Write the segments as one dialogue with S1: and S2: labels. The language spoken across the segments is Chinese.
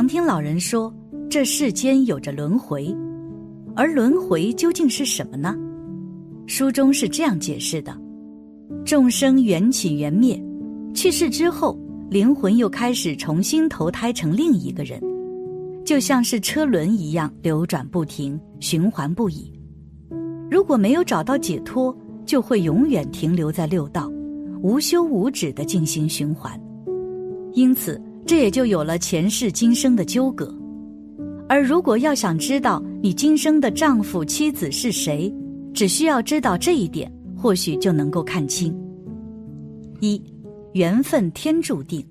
S1: 常听老人说，这世间有着轮回，而轮回究竟是什么呢？书中是这样解释的：众生缘起缘灭，去世之后，灵魂又开始重新投胎成另一个人，就像是车轮一样流转不停，循环不已。如果没有找到解脱，就会永远停留在六道，无休无止的进行循环。因此，这也就有了前世今生的纠葛。而如果要想知道你今生的丈夫妻子是谁，只需要知道这一点，或许就能够看清。一，缘分天注定，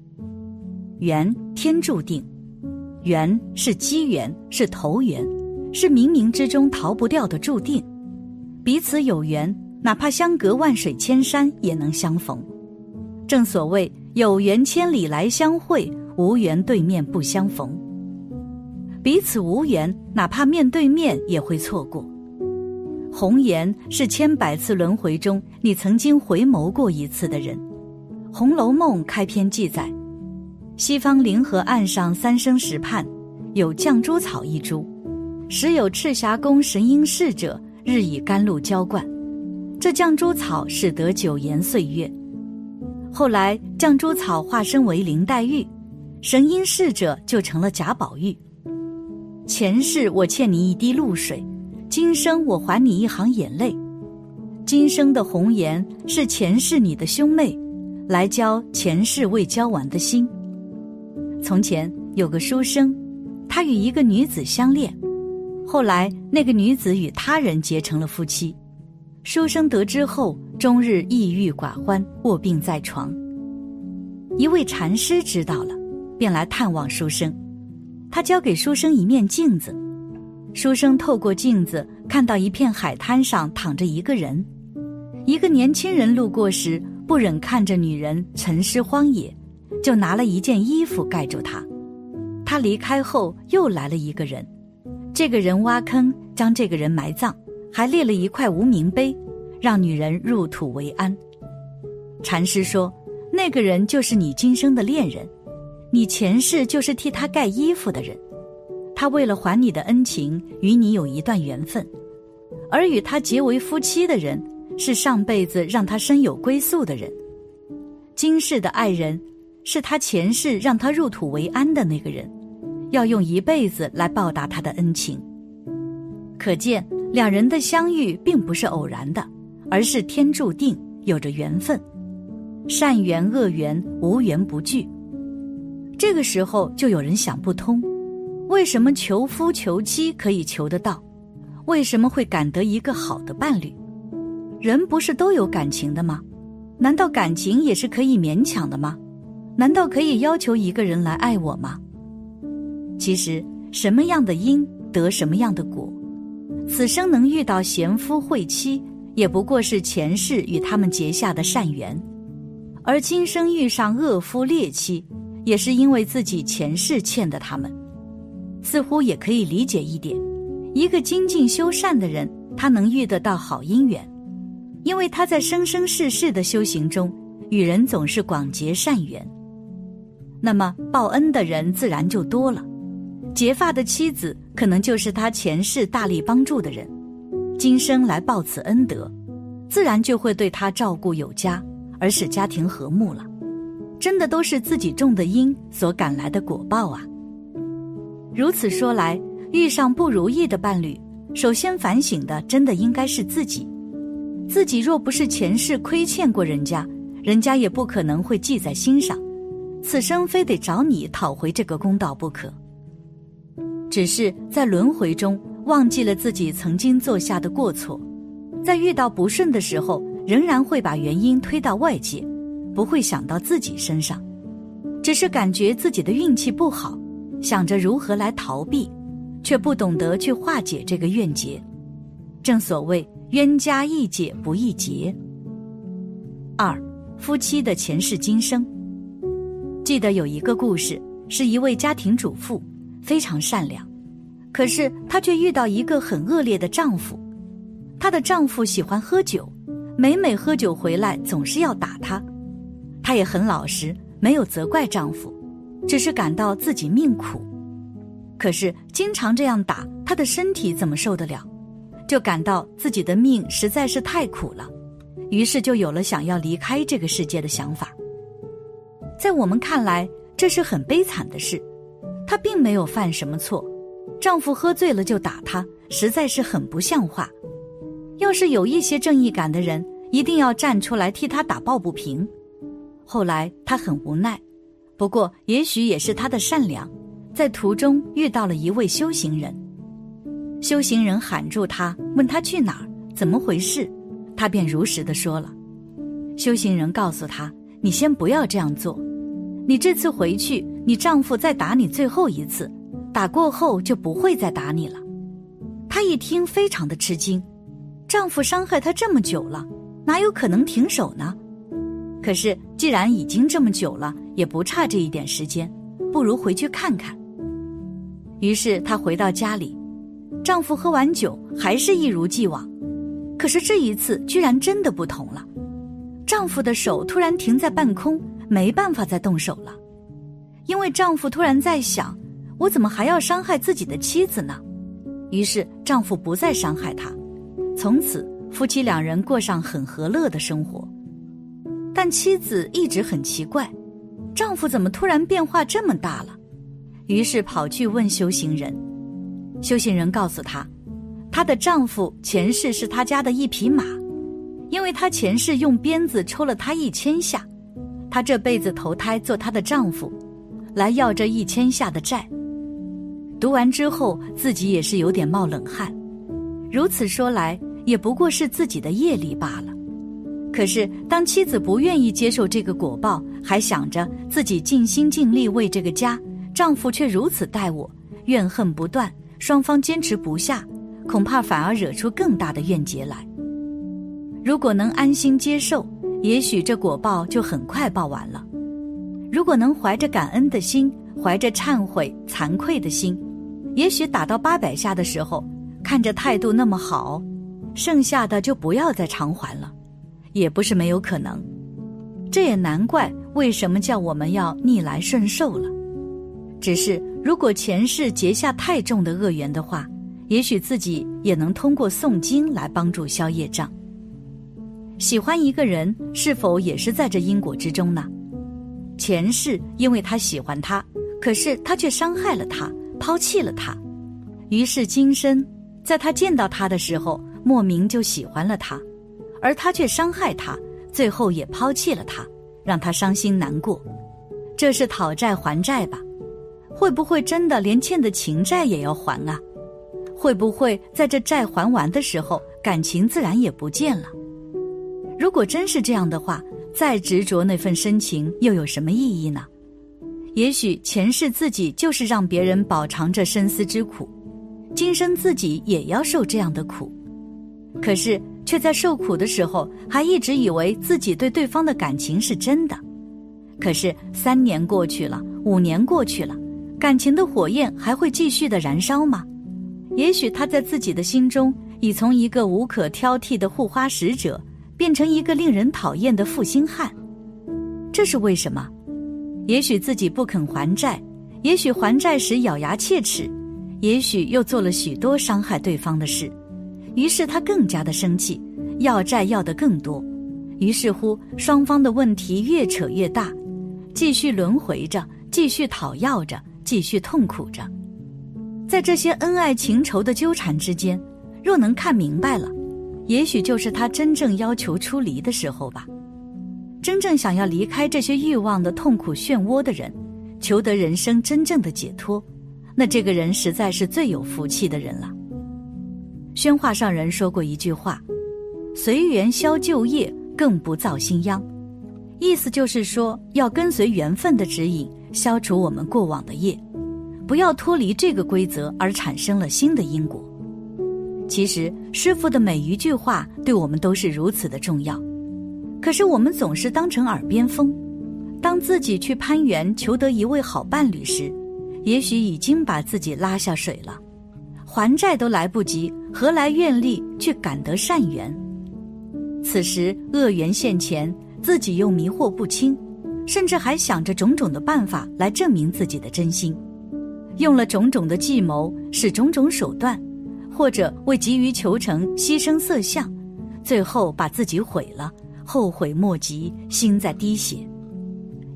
S1: 缘天注定，缘是机缘，是投缘，是冥冥之中逃不掉的注定。彼此有缘，哪怕相隔万水千山，也能相逢。正所谓。有缘千里来相会，无缘对面不相逢。彼此无缘，哪怕面对面也会错过。红颜是千百次轮回中你曾经回眸过一次的人。《红楼梦》开篇记载，西方灵河岸上三生石畔有绛珠草一株，时有赤霞宫神瑛侍者日以甘露浇灌，这绛珠草使得久延岁月。后来，绛珠草化身为林黛玉，神瑛侍者就成了贾宝玉。前世我欠你一滴露水，今生我还你一行眼泪。今生的红颜是前世你的兄妹，来交前世未交完的心。从前有个书生，他与一个女子相恋，后来那个女子与他人结成了夫妻。书生得知后。终日抑郁寡欢，卧病在床。一位禅师知道了，便来探望书生。他交给书生一面镜子，书生透过镜子看到一片海滩上躺着一个人。一个年轻人路过时，不忍看着女人沉尸荒野，就拿了一件衣服盖住她。他离开后，又来了一个人，这个人挖坑将这个人埋葬，还立了一块无名碑。让女人入土为安。禅师说：“那个人就是你今生的恋人，你前世就是替他盖衣服的人。他为了还你的恩情，与你有一段缘分；而与他结为夫妻的人，是上辈子让他身有归宿的人。今世的爱人，是他前世让他入土为安的那个人，要用一辈子来报答他的恩情。可见两人的相遇并不是偶然的。”而是天注定有着缘分，善缘恶缘无缘不聚。这个时候就有人想不通，为什么求夫求妻可以求得到，为什么会感得一个好的伴侣？人不是都有感情的吗？难道感情也是可以勉强的吗？难道可以要求一个人来爱我吗？其实什么样的因得什么样的果，此生能遇到贤夫惠妻。也不过是前世与他们结下的善缘，而今生遇上恶夫劣妻，也是因为自己前世欠的他们。似乎也可以理解一点：一个精进修善的人，他能遇得到好姻缘，因为他在生生世世的修行中，与人总是广结善缘。那么报恩的人自然就多了。结发的妻子，可能就是他前世大力帮助的人。今生来报此恩德，自然就会对他照顾有加，而使家庭和睦了。真的都是自己种的因所赶来的果报啊！如此说来，遇上不如意的伴侣，首先反省的真的应该是自己。自己若不是前世亏欠过人家，人家也不可能会记在心上，此生非得找你讨回这个公道不可。只是在轮回中。忘记了自己曾经做下的过错，在遇到不顺的时候，仍然会把原因推到外界，不会想到自己身上，只是感觉自己的运气不好，想着如何来逃避，却不懂得去化解这个怨结。正所谓冤家易解不易结。二，夫妻的前世今生。记得有一个故事，是一位家庭主妇，非常善良。可是她却遇到一个很恶劣的丈夫，她的丈夫喜欢喝酒，每每喝酒回来总是要打她。她也很老实，没有责怪丈夫，只是感到自己命苦，可是经常这样打，她的身体怎么受得了？就感到自己的命实在是太苦了，于是就有了想要离开这个世界的想法。在我们看来，这是很悲惨的事。她并没有犯什么错，丈夫喝醉了就打她，实在是很不像话。要是有一些正义感的人，一定要站出来替她打抱不平。后来她很无奈，不过也许也是她的善良，在途中遇到了一位修行人。修行人喊住他，问他去哪儿，怎么回事，他便如实的说了。修行人告诉他：“你先不要这样做，你这次回去，你丈夫再打你最后一次，打过后就不会再打你了。”她一听，非常的吃惊，丈夫伤害她这么久了，哪有可能停手呢？可是既然已经这么久了，也不差这一点时间，不如回去看看。于是她回到家里。丈夫喝完酒还是一如既往，可是这一次居然真的不同了。丈夫的手突然停在半空，没办法再动手了，因为丈夫突然在想：我怎么还要伤害自己的妻子呢？于是丈夫不再伤害她，从此夫妻两人过上很和乐的生活。但妻子一直很奇怪，丈夫怎么突然变化这么大了？于是跑去问修行人。修行人告诉她，她的丈夫前世是她家的一匹马，因为她前世用鞭子抽了他一千下，她这辈子投胎做她的丈夫，来要这一千下的债。读完之后，自己也是有点冒冷汗。如此说来，也不过是自己的业力罢了。可是当妻子不愿意接受这个果报，还想着自己尽心尽力为这个家，丈夫却如此待我，怨恨不断。双方坚持不下，恐怕反而惹出更大的怨结来。如果能安心接受，也许这果报就很快报完了；如果能怀着感恩的心，怀着忏悔、惭愧的心，也许打到八百下的时候，看着态度那么好，剩下的就不要再偿还了，也不是没有可能。这也难怪为什么叫我们要逆来顺受了。只是，如果前世结下太重的恶缘的话，也许自己也能通过诵经来帮助消业障。喜欢一个人，是否也是在这因果之中呢？前世因为他喜欢他，可是他却伤害了他，抛弃了他，于是今生在他见到他的时候，莫名就喜欢了他，而他却伤害他，最后也抛弃了他，让他伤心难过。这是讨债还债吧？会不会真的连欠的情债也要还啊？会不会在这债还完的时候，感情自然也不见了？如果真是这样的话，再执着那份深情又有什么意义呢？也许前世自己就是让别人饱尝着生思之苦，今生自己也要受这样的苦，可是却在受苦的时候还一直以为自己对对方的感情是真的。可是三年过去了，五年过去了。感情的火焰还会继续的燃烧吗？也许他在自己的心中已从一个无可挑剔的护花使者，变成一个令人讨厌的负心汉。这是为什么？也许自己不肯还债，也许还债时咬牙切齿，也许又做了许多伤害对方的事，于是他更加的生气，要债要的更多。于是乎，双方的问题越扯越大，继续轮回着，继续讨要着。继续痛苦着，在这些恩爱情仇的纠缠之间，若能看明白了，也许就是他真正要求出离的时候吧。真正想要离开这些欲望的痛苦漩涡的人，求得人生真正的解脱，那这个人实在是最有福气的人了。宣化上人说过一句话：“随缘消旧业，更不造新殃。”意思就是说，要跟随缘分的指引。消除我们过往的业，不要脱离这个规则而产生了新的因果。其实师傅的每一句话对我们都是如此的重要，可是我们总是当成耳边风。当自己去攀缘求得一位好伴侣时，也许已经把自己拉下水了，还债都来不及，何来愿力去感得善缘？此时恶缘现前，自己又迷惑不清。甚至还想着种种的办法来证明自己的真心，用了种种的计谋，使种种手段，或者为急于求成牺牲色相，最后把自己毁了，后悔莫及，心在滴血。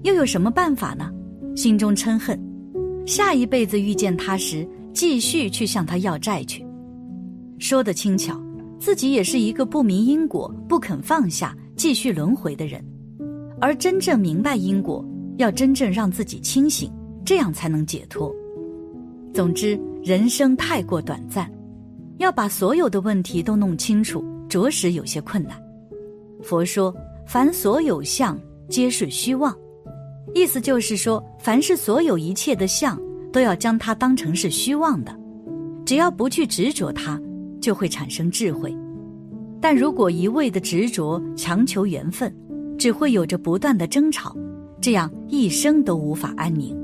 S1: 又有什么办法呢？心中嗔恨，下一辈子遇见他时，继续去向他要债去。说得轻巧，自己也是一个不明因果、不肯放下、继续轮回的人。而真正明白因果，要真正让自己清醒，这样才能解脱。总之，人生太过短暂，要把所有的问题都弄清楚，着实有些困难。佛说：“凡所有相，皆是虚妄。”意思就是说，凡是所有一切的相，都要将它当成是虚妄的。只要不去执着它，就会产生智慧。但如果一味的执着、强求缘分，只会有着不断的争吵，这样一生都无法安宁。